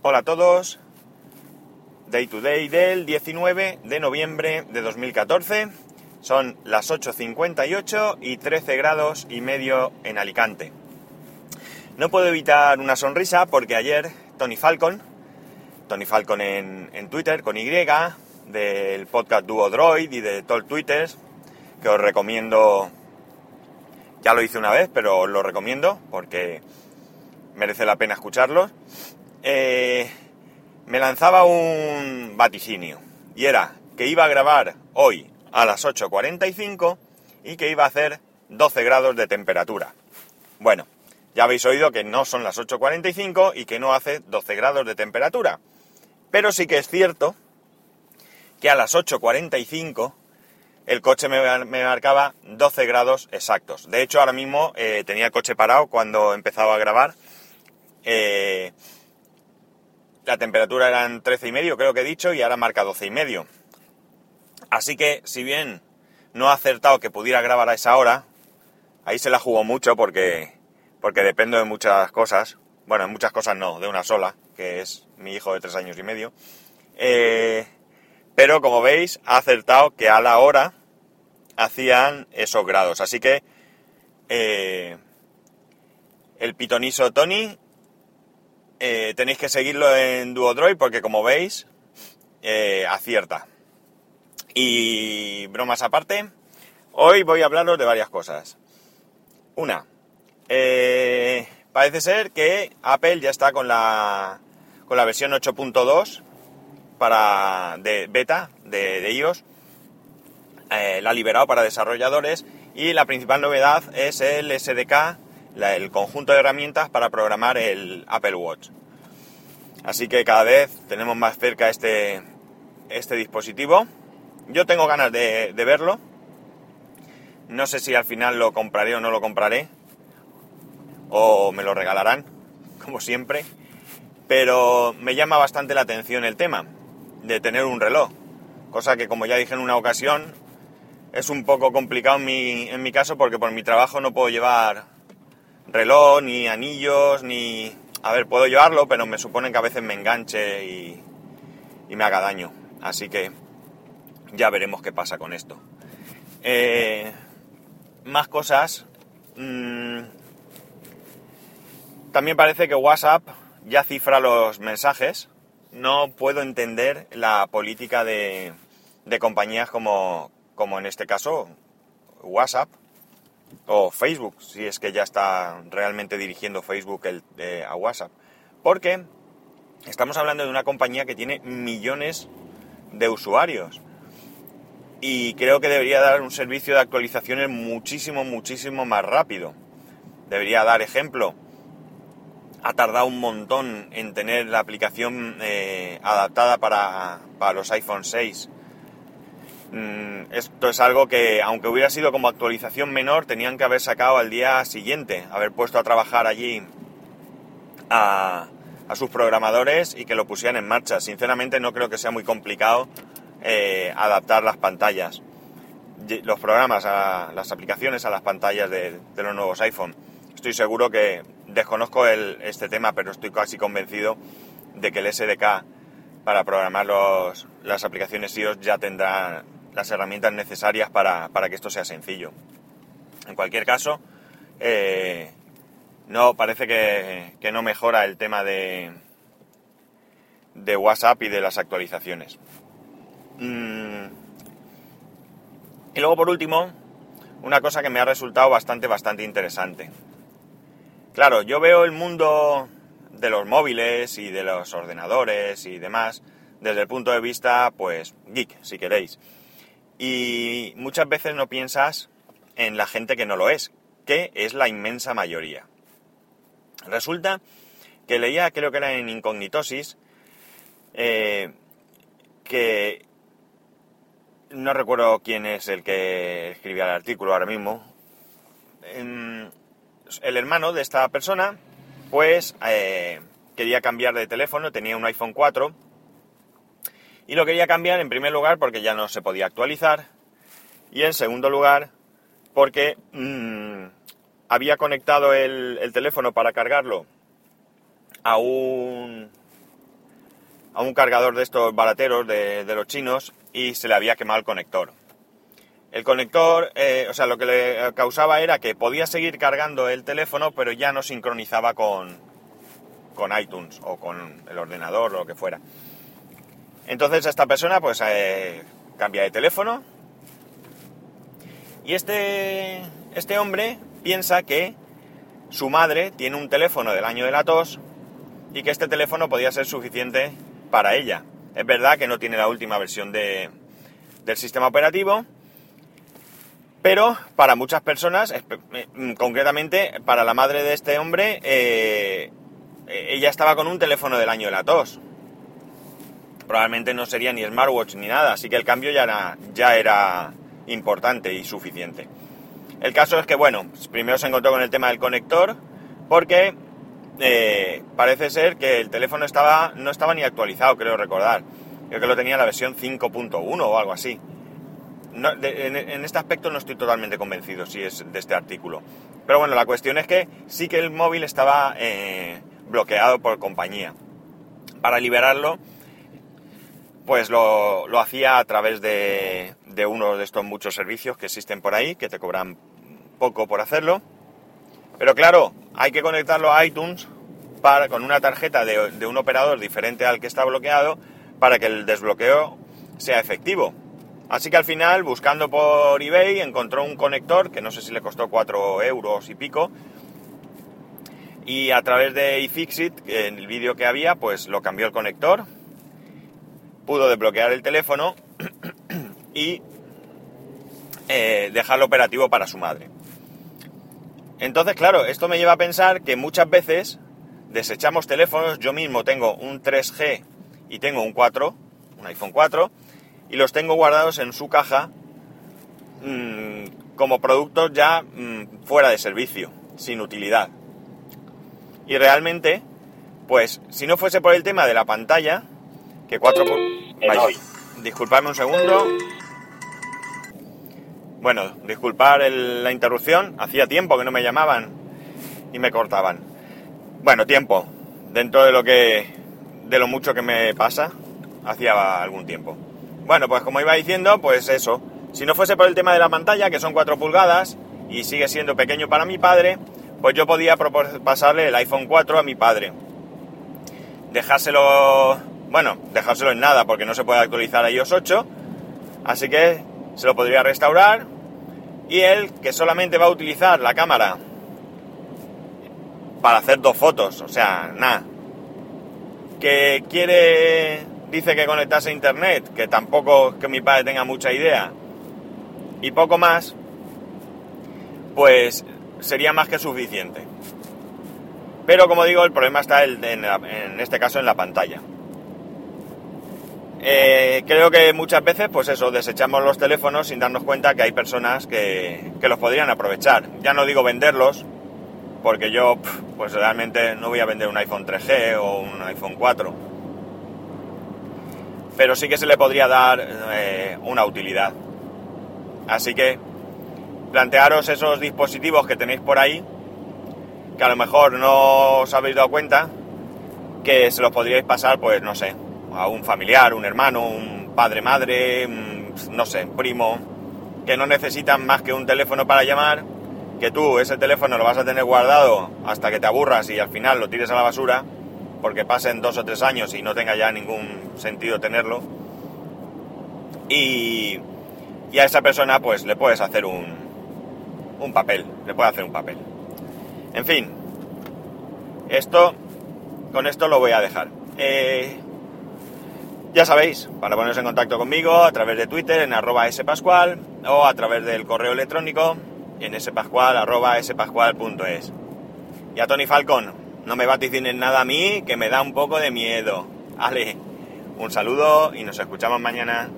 Hola a todos. Day to day del 19 de noviembre de 2014. Son las 8.58 y 13 grados y medio en Alicante. No puedo evitar una sonrisa porque ayer Tony Falcon, Tony Falcon en, en Twitter con Y, del podcast Duo Droid y de Tall Twitters, que os recomiendo, ya lo hice una vez, pero os lo recomiendo porque merece la pena escucharlos, eh, me lanzaba un vaticinio y era que iba a grabar hoy a las 8.45 y que iba a hacer 12 grados de temperatura. Bueno, ya habéis oído que no son las 8.45 y que no hace 12 grados de temperatura. Pero sí que es cierto que a las 8.45 el coche me, marcaba 12 grados exactos. De hecho, ahora mismo eh, tenía el coche parado cuando empezaba a grabar. Eh, la temperatura eran 13 y medio, creo que he dicho, y ahora marca 12 y medio. Así que, si bien no ha acertado que pudiera grabar a esa hora, ahí se la jugó mucho porque, porque dependo de muchas cosas. Bueno, en muchas cosas no, de una sola, que es mi hijo de tres años y medio. Eh, pero como veis, ha acertado que a la hora hacían esos grados. Así que eh, el pitoniso Tony eh, tenéis que seguirlo en Duodroid porque como veis acierta. Y bromas aparte, hoy voy a hablaros de varias cosas. Una, eh, parece ser que Apple ya está con la, con la versión 8.2 para de beta de, iOS. Eh, la ha liberado para desarrolladores y la principal novedad es el SDK, el conjunto de herramientas para programar el Apple Watch. Así que cada vez tenemos más cerca este, este dispositivo yo tengo ganas de, verlo. No sé si al final lo compraré o no lo compraré. O me lo regalarán, como siempre. Pero me llama bastante la atención el tema de tener un reloj. Cosa que como ya dije en una ocasión, es un poco complicado en mi, en mi caso porque por mi trabajo no puedo llevar reloj, ni anillos, ni... A ver, puedo llevarlo, pero me suponen que a veces me enganche y, y me haga daño. Así que ya veremos qué pasa con esto. Eh, más cosas. Mm, también parece que WhatsApp ya cifra los mensajes. No puedo entender la política de, compañías como, como en este caso WhatsApp o Facebook, si es que ya está realmente dirigiendo Facebook el, eh, a WhatsApp. Porque estamos hablando de una compañía que tiene millones de usuarios y creo que debería dar un servicio de actualizaciones muchísimo, muchísimo más rápido. Debería dar ejemplo. Ha tardado un montón en tener la aplicación eh, adaptada para, los iPhone 6. Mm, esto es algo que, aunque hubiera sido como actualización menor, tenían que haber sacado al día siguiente, haber puesto a trabajar allí a, sus programadores y que lo pusieran en marcha. Sinceramente no creo que sea muy complicado eh, adaptar las pantallas, los programas, a las aplicaciones a las pantallas de, los nuevos iPhone. Estoy seguro que desconozco este tema, pero estoy casi convencido de que el SDK para programar las aplicaciones iOS ya tendrá las herramientas necesarias para, que esto sea sencillo. En cualquier caso, eh, no parece que, que, no mejora el tema de, de WhatsApp y de las actualizaciones. Mm. Y luego por último, una cosa que me ha resultado bastante, bastante interesante. Claro, yo veo el mundo de los móviles y de los ordenadores y demás desde el punto de vista, pues, geek, si queréis. Y muchas veces no piensas en la gente que no lo es, que es la inmensa mayoría. Resulta que leía, creo que era en Incognitosis, eh, que no recuerdo quién es el que escribía el artículo ahora mismo. El hermano de esta persona, pues, eh, quería cambiar de teléfono, tenía un iPhone 4 y lo quería cambiar en primer lugar porque ya no se podía actualizar y en segundo lugar porque mm, había conectado el, el, teléfono para cargarlo a un a un cargador de estos barateros de, los chinos y se le había quemado el conector. El conector, eh, o sea, lo que le causaba era que podía seguir cargando el teléfono, pero ya no sincronizaba con, con iTunes o con el ordenador o lo que fuera. Entonces esta persona pues eh, cambia de teléfono y este, este hombre piensa que su madre tiene un teléfono del año de la tos y que este teléfono podía ser suficiente para ella. Es verdad que no tiene la última versión de, del sistema operativo, pero para muchas personas, eh, concretamente para la madre de este hombre, eh, ella estaba con un teléfono del año de la tos. Probablemente no sería ni smartwatch ni nada, así que el cambio ya era, ya era importante y suficiente. El caso es que, bueno, primero se encontró con el tema del conector, porque eh, parece ser que el teléfono estaba, no estaba ni actualizado, creo recordar. Creo que lo tenía la versión 5.1 o algo así. en, este aspecto no estoy totalmente convencido si es de este artículo. Pero bueno, la cuestión es que sí que el móvil estaba eh, bloqueado por compañía. Para liberarlo, pues lo, lo hacía a través de, de uno de estos muchos servicios que existen por ahí, que te cobran poco por hacerlo. Pero claro, hay que conectarlo a iTunes para, con una tarjeta de, un operador diferente al que está bloqueado para que el desbloqueo sea efectivo. Así que al final, buscando por eBay, encontró un conector que no sé si le costó 4 euros y pico. Y a través de iFixit, en el vídeo que había, pues lo cambió el conector. Pudo desbloquear el teléfono y eh, dejarlo operativo para su madre. Entonces, claro, esto me lleva a pensar que muchas veces desechamos teléfonos. Yo mismo tengo un 3G y tengo un 4, un iPhone 4, y los tengo guardados en su caja mm, como productos ya mm, fuera de servicio, sin utilidad. Y realmente, pues, si no fuese por el tema de la pantalla, que 4... disculpadme un segundo. Bueno, disculpar la interrupción, hacía tiempo que no me llamaban y me cortaban. Bueno, tiempo, dentro de lo que de lo mucho que me pasa, hacía algún tiempo. Bueno, pues como iba diciendo, pues eso, si no fuese por el tema de la pantalla, que son 4 pulgadas y sigue siendo pequeño para mi padre, pues yo podía pasarle el iPhone 4 a mi padre. Dejárselo, bueno, dejárselo en nada porque no se puede actualizar a iOS 8, así que se lo podría restaurar y él que solamente va a utilizar la cámara para hacer dos fotos, o sea, nada. Que quiere, dice que conectarse a internet, que tampoco que mi padre tenga mucha idea, y poco más, pues sería más que suficiente. Pero como digo, el problema está en este caso en la pantalla. Eh, creo que muchas veces, pues eso, desechamos los teléfonos sin darnos cuenta que hay personas que, los podrían aprovechar. Ya no digo venderlos, porque yo, pues realmente no voy a vender un iPhone 3G o un iPhone 4. Pero sí que se le podría dar eh, una utilidad. Así que plantearos esos dispositivos que tenéis por ahí, que a lo mejor no os habéis dado cuenta, que se los podríais pasar, pues no sé, a un familiar, un hermano, un padre, madre, no sé, primo, que no necesitan más que un teléfono para llamar, que tú ese teléfono lo vas a tener guardado hasta que te aburras y al final lo tires a la basura, porque pasen dos o tres años y no tenga ya ningún sentido tenerlo. Y, y a esa persona pues le puedes hacer un, un papel, le puedes hacer un papel. En fin, esto, con esto lo voy a dejar. Eh, ya sabéis, para poneros en contacto conmigo a través de Twitter en arroba spascual o a través del correo electrónico en spascual arroba spascual.es. Y a Tony Falcon, no me vaticinen nada a mí que me da un poco de miedo. Ale, un saludo y nos escuchamos mañana.